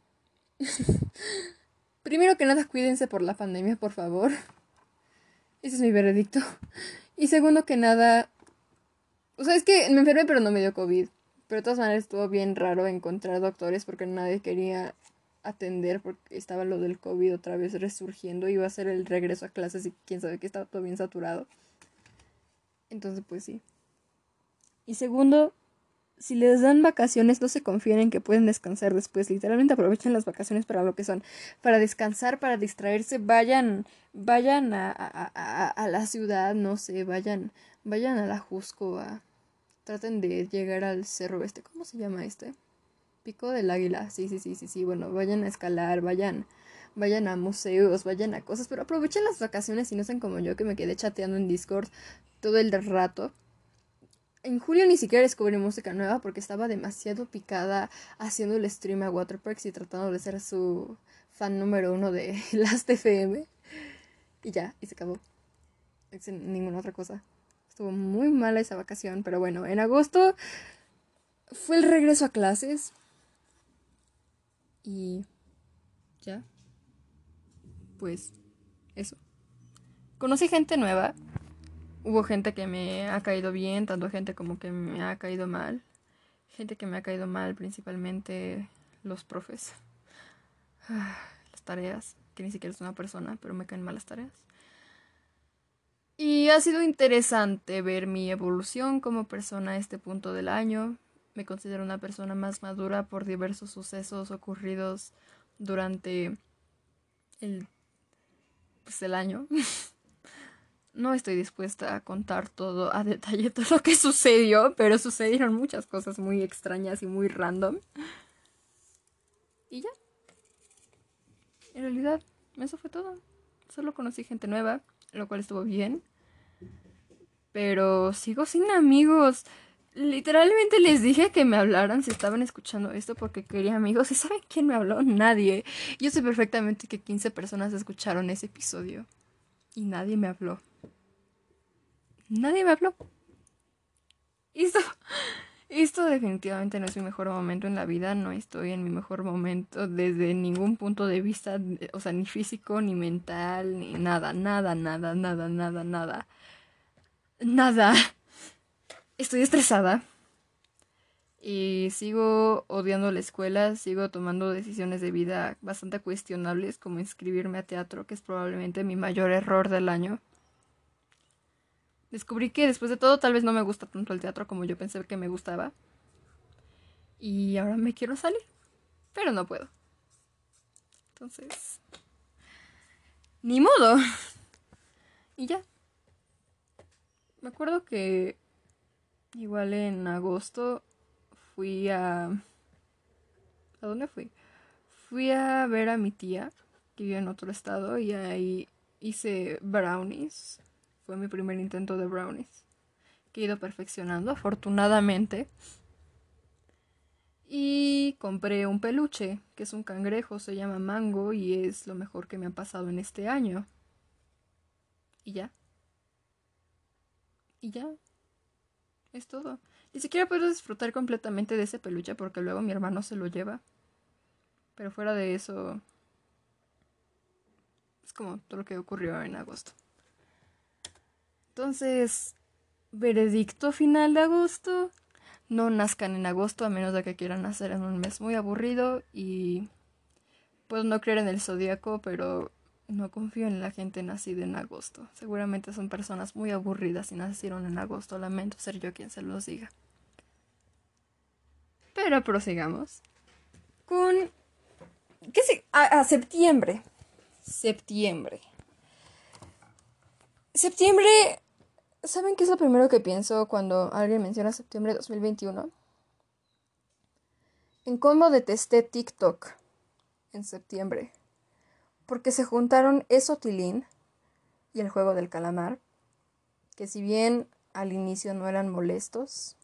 primero que nada, cuídense por la pandemia, por favor. Ese es mi veredicto. Y segundo que nada, o sea, es que me enfermé pero no me dio COVID. Pero de todas maneras estuvo bien raro encontrar doctores porque nadie quería atender porque estaba lo del COVID otra vez resurgiendo. Iba a ser el regreso a clases y quién sabe que estaba todo bien saturado. Entonces, pues sí. Y segundo, si les dan vacaciones, no se confíen en que pueden descansar después. Literalmente aprovechen las vacaciones para lo que son. Para descansar, para distraerse. Vayan, vayan a, a, a la ciudad, no sé, vayan Vayan a la Jusco a... Traten de llegar al cerro este. ¿Cómo se llama este? Pico del Águila. Sí, sí, sí, sí, sí. Bueno, vayan a escalar, vayan, vayan a museos, vayan a cosas, pero aprovechen las vacaciones y no sean como yo que me quedé chateando en Discord todo el rato. En julio ni siquiera descubrí música nueva porque estaba demasiado picada haciendo el stream a Waterparks y tratando de ser su fan número uno de Last FM. Y ya, y se acabó. Sin ninguna otra cosa. Estuvo muy mala esa vacación, pero bueno, en agosto fue el regreso a clases. Y ya. Pues eso. Conocí gente nueva. Hubo gente que me ha caído bien, tanto gente como que me ha caído mal. Gente que me ha caído mal, principalmente los profes. Las tareas. que ni siquiera es una persona, pero me caen malas tareas. Y ha sido interesante ver mi evolución como persona a este punto del año. Me considero una persona más madura por diversos sucesos ocurridos durante el, pues, el año. no estoy dispuesta a contar todo a detalle todo lo que sucedió, pero sucedieron muchas cosas muy extrañas y muy random. Y ya. En realidad, eso fue todo. Solo conocí gente nueva, lo cual estuvo bien. Pero sigo sin amigos. Literalmente les dije que me hablaran si estaban escuchando esto porque quería amigos. ¿Y saben quién me habló? Nadie. Yo sé perfectamente que 15 personas escucharon ese episodio. Y nadie me habló. Nadie me habló. Esto, esto definitivamente no es mi mejor momento en la vida. No estoy en mi mejor momento desde ningún punto de vista. O sea, ni físico, ni mental, ni nada, nada, nada, nada, nada, nada. Nada. Estoy estresada. Y sigo odiando la escuela, sigo tomando decisiones de vida bastante cuestionables, como inscribirme a teatro, que es probablemente mi mayor error del año. Descubrí que después de todo tal vez no me gusta tanto el teatro como yo pensé que me gustaba. Y ahora me quiero salir, pero no puedo. Entonces... Ni modo. Y ya. Me acuerdo que igual en agosto fui a... ¿A dónde fui? Fui a ver a mi tía, que vive en otro estado, y ahí hice brownies. Fue mi primer intento de brownies, que he ido perfeccionando, afortunadamente. Y compré un peluche, que es un cangrejo, se llama Mango, y es lo mejor que me ha pasado en este año. Y ya. Y ya. Es todo. Ni siquiera puedo disfrutar completamente de ese peluche porque luego mi hermano se lo lleva. Pero fuera de eso. Es como todo lo que ocurrió en agosto. Entonces, veredicto final de agosto. No nazcan en agosto a menos de que quieran nacer en un mes muy aburrido y puedo no creer en el zodiaco, pero no confío en la gente nacida en agosto. Seguramente son personas muy aburridas y nacieron en agosto. Lamento ser yo quien se los diga. Pero prosigamos con... ¿Qué sé? A, septiembre. Septiembre. Septiembre... ¿Saben qué es lo primero que pienso cuando alguien menciona septiembre de 2021? En cómo detesté TikTok en septiembre porque se juntaron Esotilín y el juego del calamar, que si bien al inicio no eran molestos,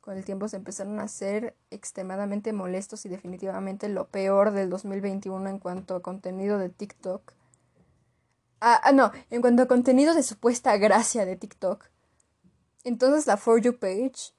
con el tiempo se empezaron a ser extremadamente molestos y definitivamente lo peor del 2021 en cuanto a contenido de TikTok. Ah, ah, no, en cuanto a contenido de supuesta gracia de TikTok. Entonces la For You page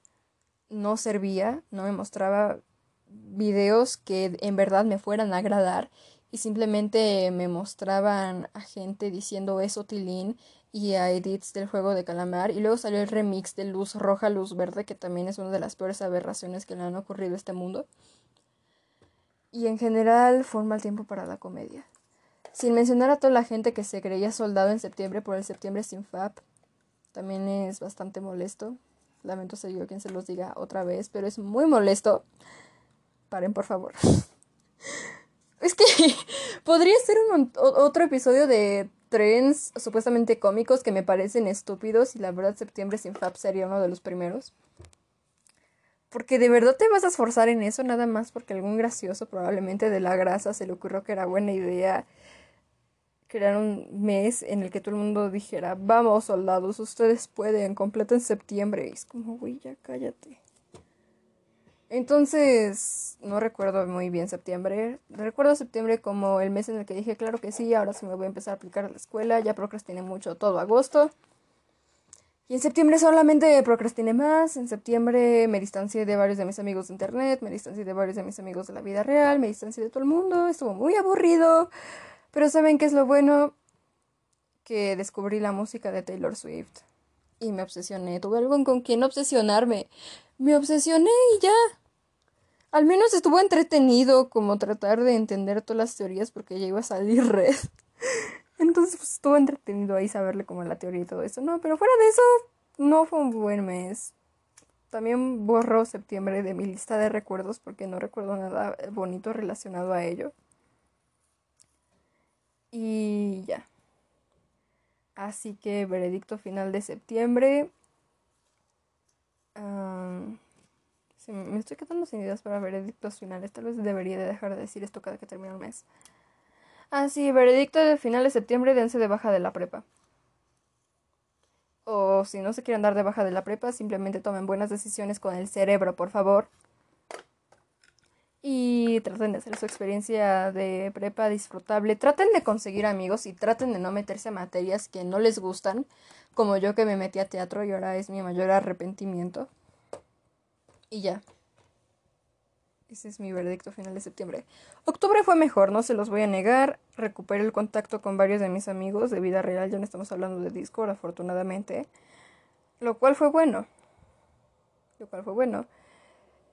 no servía, no me mostraba videos que en verdad me fueran a agradar y simplemente me mostraban a gente diciendo eso Tilín y a edits del juego de calamar y luego salió el remix de luz roja, luz verde que también es una de las peores aberraciones que le han ocurrido a este mundo. Y en general fue un mal tiempo para la comedia. Sin mencionar a toda la gente que se creía soldado en septiembre por el septiembre sin FAP. También es bastante molesto. Lamento ser quien se los diga otra vez, pero es muy molesto. Paren, por favor. Es que podría ser un, otro episodio de trends supuestamente cómicos que me parecen estúpidos y la verdad septiembre sin Fab sería uno de los primeros. Porque de verdad te vas a esforzar en eso nada más porque algún gracioso probablemente de la grasa se le ocurrió que era buena idea crear un mes en el que todo el mundo dijera, vamos soldados, ustedes pueden, en septiembre. Y es como, güey, ya cállate. Entonces, no recuerdo muy bien septiembre. Recuerdo septiembre como el mes en el que dije, claro que sí, ahora sí me voy a empezar a aplicar a la escuela. Ya procrastiné mucho todo agosto. Y en septiembre solamente procrastiné más. En septiembre me distancié de varios de mis amigos de internet, me distancié de varios de mis amigos de la vida real, me distancié de todo el mundo. Estuvo muy aburrido. Pero ¿saben qué es lo bueno? Que descubrí la música de Taylor Swift. Y me obsesioné. Tuve algo con quien obsesionarme. Me obsesioné y ya. Al menos estuvo entretenido como tratar de entender todas las teorías porque ya iba a salir red. Entonces pues, estuvo entretenido ahí saberle como la teoría y todo eso. No, pero fuera de eso, no fue un buen mes. También borro septiembre de mi lista de recuerdos porque no recuerdo nada bonito relacionado a ello. Y ya. Así que veredicto final de septiembre. me estoy quedando sin ideas para veredictos finales. Tal vez debería de dejar de decir esto cada que termine el mes. Así, veredicto de final de septiembre, dense de baja de la prepa. O si no se quieren dar de baja de la prepa, simplemente tomen buenas decisiones con el cerebro, por favor. Y traten de hacer su experiencia de prepa disfrutable. Traten de conseguir amigos y traten de no meterse a materias que no les gustan, como yo que me metí a teatro y ahora es mi mayor arrepentimiento. Y ya. Ese es mi veredicto final de septiembre. Octubre fue mejor, no se los voy a negar. Recuperé el contacto con varios de mis amigos de vida real, ya no estamos hablando de Discord, afortunadamente. Lo cual fue bueno. Lo cual fue bueno.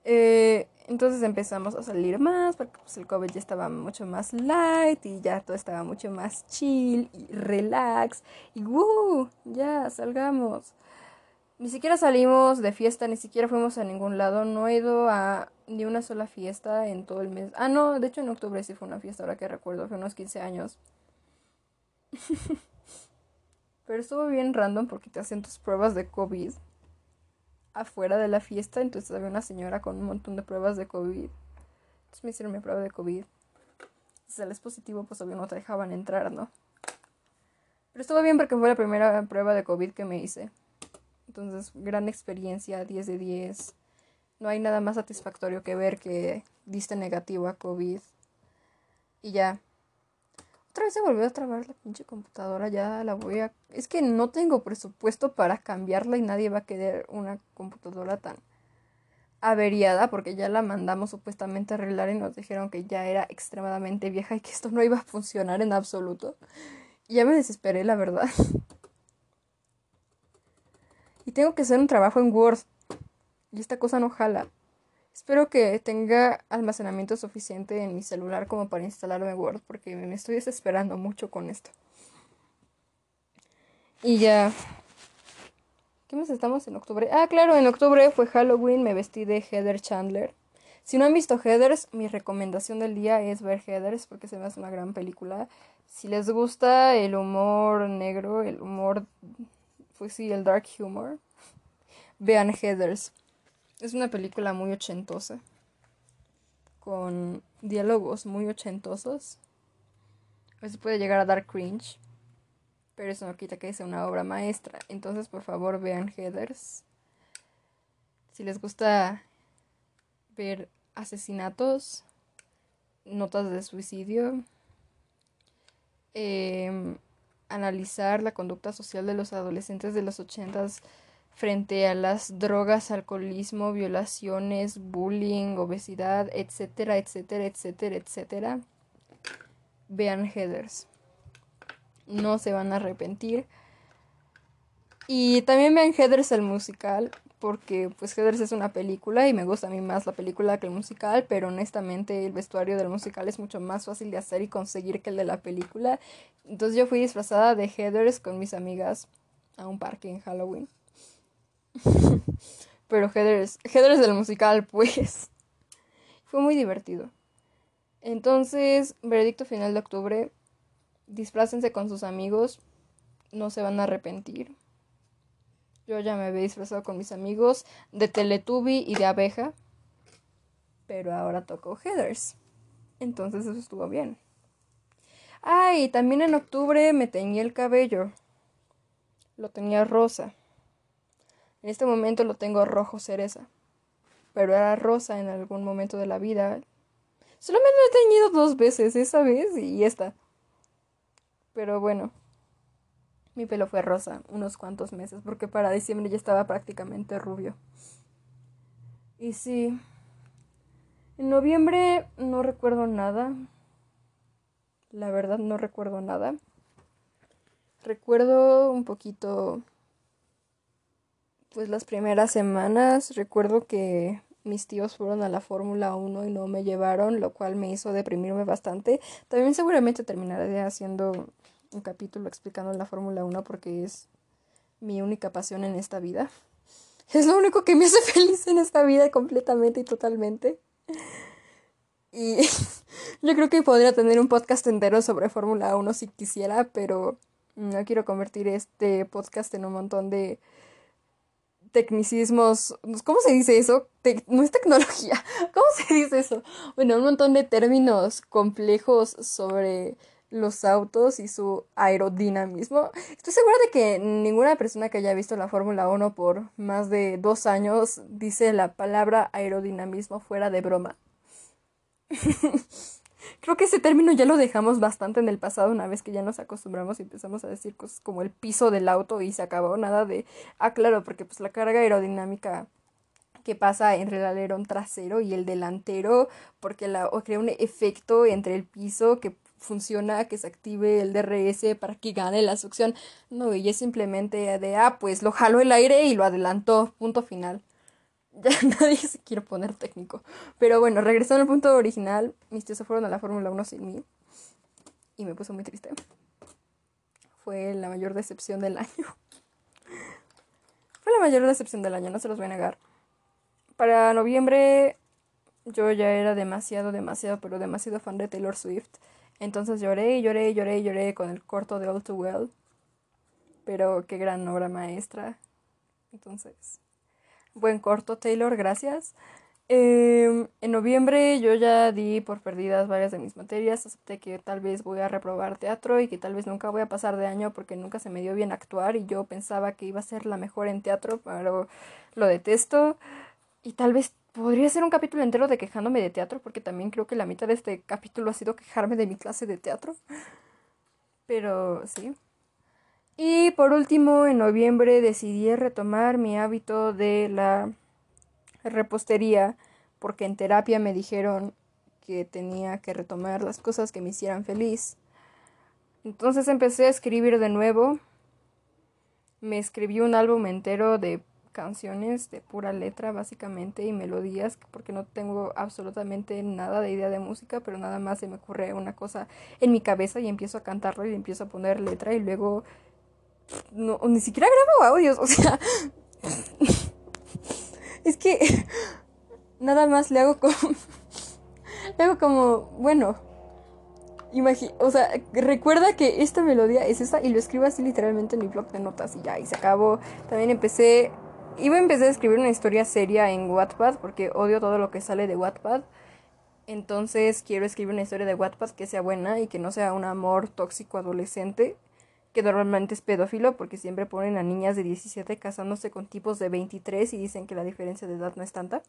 Eh, entonces empezamos a salir más, porque pues, el COVID ya estaba mucho más light y ya todo estaba mucho más chill y relax. Y ¡wow! Ya, salgamos. Ni siquiera salimos de fiesta, ni siquiera fuimos a ningún lado. No he ido a ni una sola fiesta en todo el mes. Ah, no, de hecho en octubre sí fue una fiesta, ahora que recuerdo, fue unos 15 años. Pero estuvo bien random porque te hacen tus pruebas de COVID afuera de la fiesta. Entonces había una señora con un montón de pruebas de COVID. Entonces me hicieron mi prueba de COVID. Si sales positivo, pues obvio no te dejaban entrar, ¿no? Pero estuvo bien porque fue la primera prueba de COVID que me hice. Entonces, gran experiencia, 10 de 10. No hay nada más satisfactorio que ver que diste negativo a COVID. Y ya. Otra vez se volvió a trabar la pinche computadora, ya la voy a... Es que no tengo presupuesto para cambiarla y nadie va a querer una computadora tan averiada porque ya la mandamos supuestamente a arreglar y nos dijeron que ya era extremadamente vieja y que esto no iba a funcionar en absoluto. Y ya me desesperé, la verdad. Y tengo que hacer un trabajo en Word. Y esta cosa no jala. Espero que tenga almacenamiento suficiente en mi celular como para instalarme Word, porque me estoy desesperando mucho con esto. Y ya. ¿Qué más estamos en octubre? Ah, claro, en octubre fue Halloween, me vestí de Heather Chandler. Si no han visto Heathers, mi recomendación del día es ver Heathers porque se me hace una gran película. Si les gusta el humor negro, el humor pues sí, el dark humor. Vean Heathers. Es una película muy ochentosa. Con diálogos muy ochentosos. Veces puede llegar a dar cringe. Pero eso no quita que sea una obra maestra. Entonces, por favor, vean Heathers. Si les gusta ver asesinatos, notas de suicidio, eh, analizar la conducta social de los adolescentes de los ochentas frente a las drogas, alcoholismo, violaciones, bullying, obesidad, etcétera, etcétera, etcétera, etcétera. Vean Headers. No se van a arrepentir. Y también vean Headers el musical porque pues Heathers es una película y me gusta a mí más la película que el musical, pero honestamente el vestuario del musical es mucho más fácil de hacer y conseguir que el de la película. Entonces yo fui disfrazada de Heathers con mis amigas a un parque en Halloween. pero Heathers, Heathers del musical pues fue muy divertido. Entonces, veredicto final de octubre, disfrácense con sus amigos, no se van a arrepentir. Yo ya me había disfrazado con mis amigos de Teletubby y de abeja. Pero ahora tocó Heathers. Entonces eso estuvo bien. Ay, también en octubre me teñí el cabello. Lo tenía rosa. En este momento lo tengo rojo cereza. Pero era rosa en algún momento de la vida. Solamente lo he teñido dos veces, esa vez y esta. Pero bueno. Mi pelo fue rosa unos cuantos meses porque para diciembre ya estaba prácticamente rubio. Y sí, en noviembre no recuerdo nada. La verdad no recuerdo nada. Recuerdo un poquito pues las primeras semanas. Recuerdo que mis tíos fueron a la Fórmula 1 y no me llevaron, lo cual me hizo deprimirme bastante. También seguramente terminaré haciendo un capítulo explicando la Fórmula 1 porque es mi única pasión en esta vida. Es lo único que me hace feliz en esta vida completamente y totalmente. Y yo creo que podría tener un podcast entero sobre Fórmula 1 si quisiera, pero no quiero convertir este podcast en un montón de tecnicismos. ¿Cómo se dice eso? no es tecnología. ¿Cómo se dice eso? Bueno, un montón de términos complejos sobre los autos y su aerodinamismo. Estoy segura de que ninguna persona que haya visto la Fórmula 1 por más de dos años dice la palabra aerodinamismo fuera de broma. Creo que ese término ya lo dejamos bastante en el pasado una vez que ya nos acostumbramos y empezamos a decir cosas como el piso del auto y se acabó nada de ah claro porque pues la carga aerodinámica que pasa entre el alerón trasero y el delantero porque la crea un efecto entre el piso que funciona que se active el DRS para que gane la succión. No y es simplemente de ah pues lo jaló el aire y lo adelantó punto final ya nadie se quiere poner técnico. Pero bueno, regresando al punto original, mis tíos se fueron a la Fórmula 1 sin mí. Y me puso muy triste. Fue la mayor decepción del año. Fue la mayor decepción del año, no se los voy a negar. Para noviembre yo ya era demasiado, demasiado, pero demasiado fan de Taylor Swift. Entonces lloré, lloré, lloré, lloré con el corto de All Too Well. Pero qué gran obra maestra. Entonces, Buen corto, Taylor, gracias. Em, en noviembre yo ya di por perdidas varias de mis materias, acepté que tal vez voy a reprobar teatro y que tal vez nunca voy a pasar de año porque nunca se me dio bien actuar y yo pensaba que iba a ser la mejor en teatro, pero lo detesto y tal vez podría ser un capítulo entero de quejándome de teatro porque también creo que la mitad de este capítulo ha sido quejarme de mi clase de teatro. Pero sí. Y por último, en noviembre decidí retomar mi hábito de la repostería porque en terapia me dijeron que tenía que retomar las cosas que me hicieran feliz. Entonces empecé a escribir de nuevo. Me escribí un álbum entero de canciones de pura letra básicamente y melodías porque no tengo absolutamente nada de idea de música pero nada más se me ocurre una cosa en mi cabeza y empiezo a cantarlo y empiezo a poner letra y luego no, ni siquiera grabo audios, o sea, es que nada más le hago como, le hago como, bueno, o sea, recuerda que esta melodía es esta y lo escribo así literalmente en mi blog de notas y ya, y se acabó. También empecé, iba a empezar a escribir una historia seria en Wattpad porque odio todo lo que sale de Wattpad. Entonces quiero escribir una historia de Wattpad que sea buena y que no sea un amor tóxico adolescente que normalmente es pedófilo porque siempre ponen a niñas de 17 casándose con tipos de 23 y dicen que la diferencia de edad no es tanta.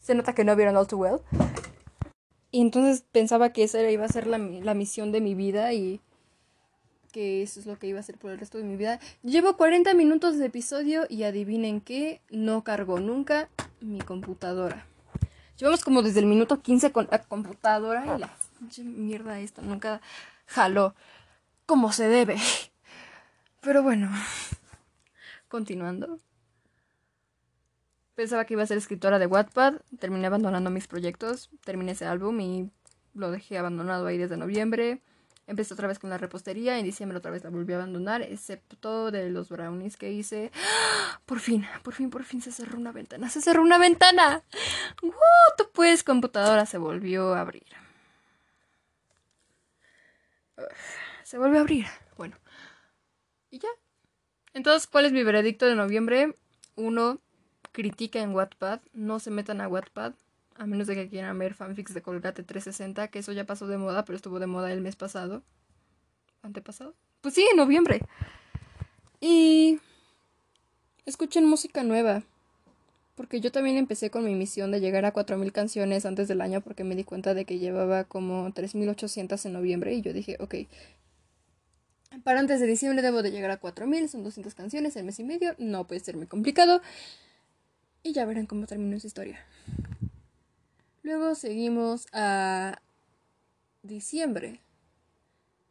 Se nota que no vieron All Too Well. Y entonces pensaba que esa iba a ser la, la misión de mi vida y que eso es lo que iba a hacer por el resto de mi vida. Llevo 40 minutos de episodio y adivinen qué, no cargó nunca mi computadora. Llevamos como desde el minuto 15 con la computadora y la mierda esta nunca jaló como se debe. Pero bueno, continuando. Pensaba que iba a ser escritora de Wattpad, terminé abandonando mis proyectos, terminé ese álbum y lo dejé abandonado ahí desde noviembre. Empecé otra vez con la repostería, en diciembre otra vez la volví a abandonar, excepto de los brownies que hice. Por fin, por fin, por fin se cerró una ventana, se cerró una ventana. Tú pues, computadora se volvió a abrir se vuelve a abrir. Bueno. Y ya. Entonces, ¿cuál es mi veredicto de noviembre? Uno, critica en Wattpad. No se metan a Wattpad. A menos de que quieran ver fanfics de Colgate 360, que eso ya pasó de moda, pero estuvo de moda el mes pasado. ¿Antepasado? Pues sí, en noviembre. Y... Escuchen música nueva. Porque yo también empecé con mi misión de llegar a 4.000 canciones antes del año porque me di cuenta de que llevaba como 3.800 en noviembre y yo dije, ok, para antes de diciembre debo de llegar a 4000, son 200 canciones, el mes y medio, no puede ser muy complicado. Y ya verán cómo termina esa historia. Luego seguimos a diciembre.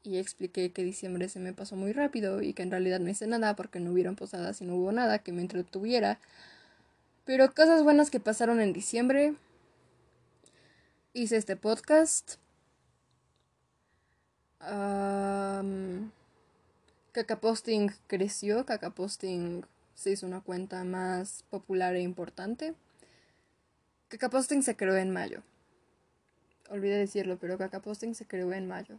Y expliqué que diciembre se me pasó muy rápido y que en realidad no hice nada porque no hubieron posadas y no hubo nada que me entretuviera. Pero cosas buenas que pasaron en diciembre. Hice este podcast. Um, Cacaposting creció. Cacaposting se hizo una cuenta más popular e importante. Cacaposting se creó en mayo. Olvidé decirlo, pero Cacaposting se creó en mayo.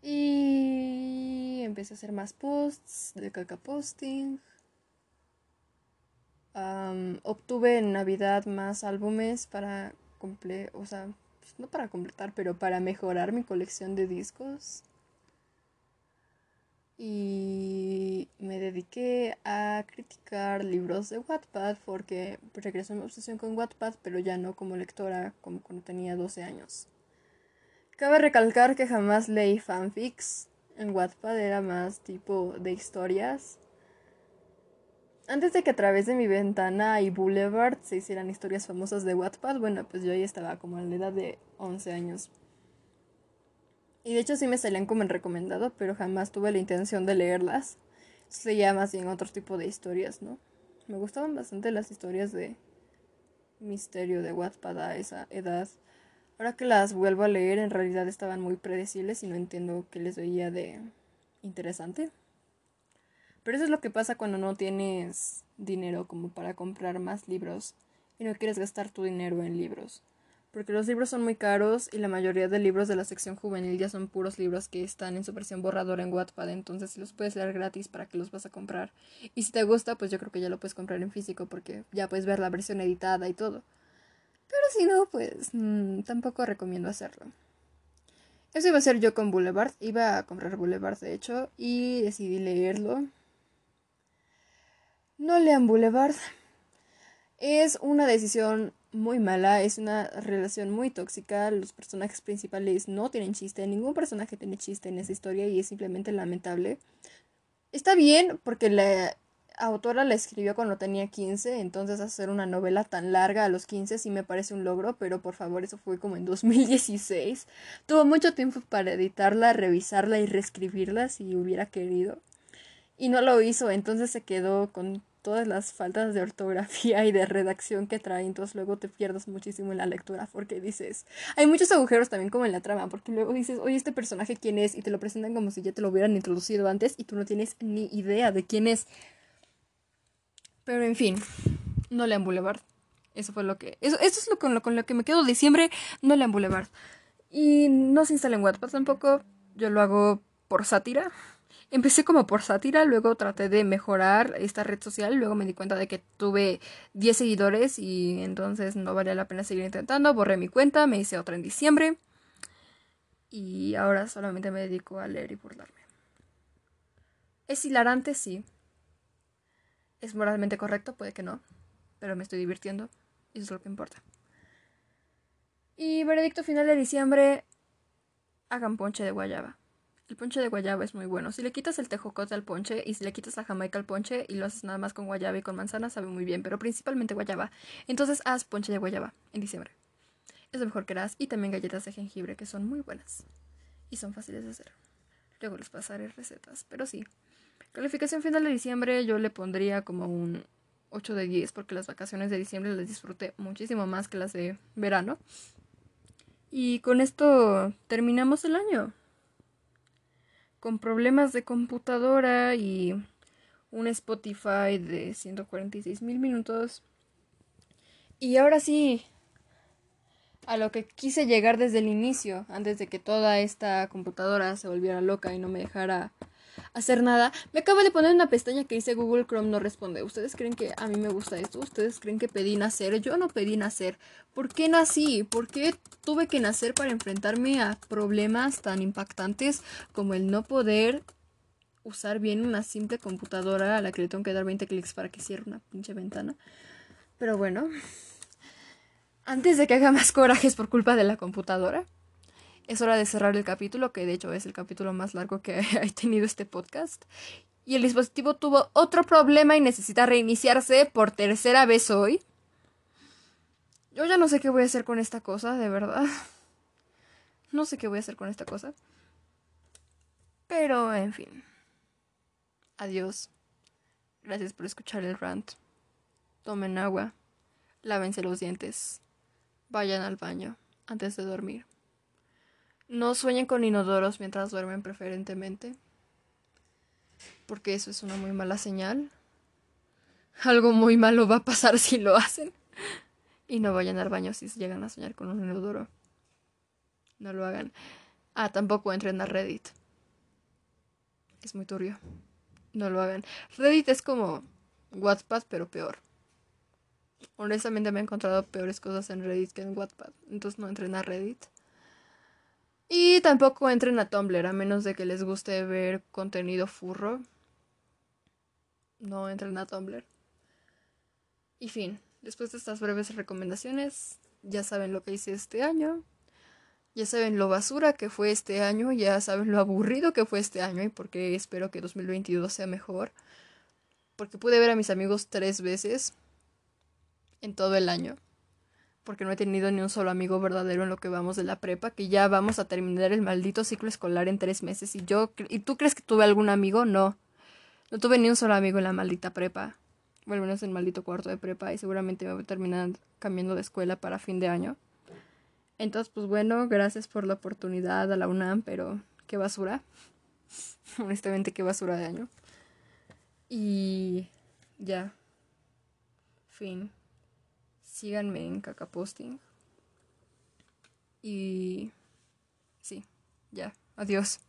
Y empecé a hacer más posts de Cacaposting. Um, obtuve en Navidad más álbumes para completar, o sea, pues, no para completar, pero para mejorar mi colección de discos. Y me dediqué a criticar libros de Wattpad porque regresó mi obsesión con Wattpad, pero ya no como lectora como cuando tenía 12 años. Cabe recalcar que jamás leí fanfics. En Wattpad era más tipo de historias antes de que a través de mi ventana y Boulevard se hicieran historias famosas de Wattpad, bueno, pues yo ahí estaba como en la edad de 11 años. Y de hecho sí me salían como en recomendado, pero jamás tuve la intención de leerlas. Se llama más bien otro tipo de historias, ¿no? Me gustaban bastante las historias de misterio de Wattpad a esa edad. Ahora que las vuelvo a leer, en realidad estaban muy predecibles y no entiendo qué les veía de interesante. Pero eso es lo que pasa cuando no tienes dinero como para comprar más libros y no quieres gastar tu dinero en libros. Porque los libros son muy caros y la mayoría de libros de la sección juvenil ya son puros libros que están en su versión borradora en Wattpad, entonces si los puedes leer gratis para que los vas a comprar. Y si te gusta, pues yo creo que ya lo puedes comprar en físico porque ya puedes ver la versión editada y todo. Pero si no, pues mm, tampoco recomiendo hacerlo. Eso iba a ser yo con Boulevard, iba a comprar Boulevard de hecho y decidí leerlo no lean Boulevard. Es una decisión muy mala, es una relación muy tóxica. Los personajes principales no tienen chiste, ningún personaje tiene chiste en esa historia y es simplemente lamentable. Está bien porque la autora la escribió cuando tenía 15, entonces hacer una novela tan larga a los 15 sí me parece un logro, pero por favor eso fue como en 2016. Tuvo mucho tiempo para editarla, revisarla y reescribirla si hubiera querido y no lo hizo, entonces se quedó con todas las faltas de ortografía y de redacción que trae, entonces luego te pierdes muchísimo en la lectura porque dices, hay muchos agujeros también como en la trama, porque luego dices, oye, este personaje quién es y te lo presentan como si ya te lo hubieran introducido antes y tú no tienes ni idea de quién es. Pero en fin, no lean Boulevard. Eso fue lo que... Eso, eso es lo con, lo con lo que me quedo diciembre, no lean Boulevard. Y no se instalen Wattpad tampoco, yo lo hago por sátira. Empecé como por sátira, luego traté de mejorar esta red social, luego me di cuenta de que tuve 10 seguidores y entonces no valía la pena seguir intentando, borré mi cuenta, me hice otra en diciembre y ahora solamente me dedico a leer y burlarme. Es hilarante, sí. Es moralmente correcto, puede que no, pero me estoy divirtiendo y eso es lo que importa. Y veredicto final de diciembre, hagan ponche de guayaba. El ponche de guayaba es muy bueno. Si le quitas el tejocote al ponche y si le quitas la jamaica al ponche y lo haces nada más con guayaba y con manzana, sabe muy bien, pero principalmente guayaba. Entonces haz ponche de guayaba en diciembre. Es lo mejor que harás. Y también galletas de jengibre que son muy buenas. Y son fáciles de hacer. Luego les pasaré recetas. Pero sí. Calificación final de diciembre yo le pondría como un 8 de 10 porque las vacaciones de diciembre las disfruté muchísimo más que las de verano. Y con esto terminamos el año con problemas de computadora y un Spotify de 146 mil minutos. Y ahora sí, a lo que quise llegar desde el inicio, antes de que toda esta computadora se volviera loca y no me dejara hacer nada. Me acabo de poner una pestaña que dice Google Chrome no responde. ¿Ustedes creen que a mí me gusta esto? ¿Ustedes creen que pedí nacer? Yo no pedí nacer. ¿Por qué nací? ¿Por qué tuve que nacer para enfrentarme a problemas tan impactantes como el no poder usar bien una simple computadora a la que le tengo que dar 20 clics para que cierre una pinche ventana? Pero bueno, antes de que haga más corajes por culpa de la computadora, es hora de cerrar el capítulo, que de hecho es el capítulo más largo que ha tenido este podcast. Y el dispositivo tuvo otro problema y necesita reiniciarse por tercera vez hoy. Yo ya no sé qué voy a hacer con esta cosa, de verdad. No sé qué voy a hacer con esta cosa. Pero, en fin. Adiós. Gracias por escuchar el rant. tomen agua, lávense los dientes, vayan al baño antes de dormir. No sueñen con inodoros mientras duermen preferentemente, porque eso es una muy mala señal. Algo muy malo va a pasar si lo hacen. Y no vayan al baño si llegan a soñar con un inodoro. No lo hagan. Ah, tampoco entren a Reddit. Es muy turbio. No lo hagan. Reddit es como WhatsApp, pero peor. Honestamente me he encontrado peores cosas en Reddit que en WhatsApp. Entonces no entren a Reddit. Y tampoco entren a Tumblr, a menos de que les guste ver contenido furro. No entren a Tumblr. Y fin, después de estas breves recomendaciones, ya saben lo que hice este año. Ya saben lo basura que fue este año, ya saben lo aburrido que fue este año y por qué espero que 2022 sea mejor. Porque pude ver a mis amigos tres veces en todo el año. Porque no he tenido ni un solo amigo verdadero en lo que vamos de la prepa, que ya vamos a terminar el maldito ciclo escolar en tres meses. Y yo, ¿y tú crees que tuve algún amigo? No. No tuve ni un solo amigo en la maldita prepa. Bueno, menos en el maldito cuarto de prepa y seguramente me voy a terminar cambiando de escuela para fin de año. Entonces, pues bueno, gracias por la oportunidad a la UNAM, pero qué basura. Honestamente, qué basura de año. Y ya. Fin síganme en cacaposting. Y sí, ya, adiós.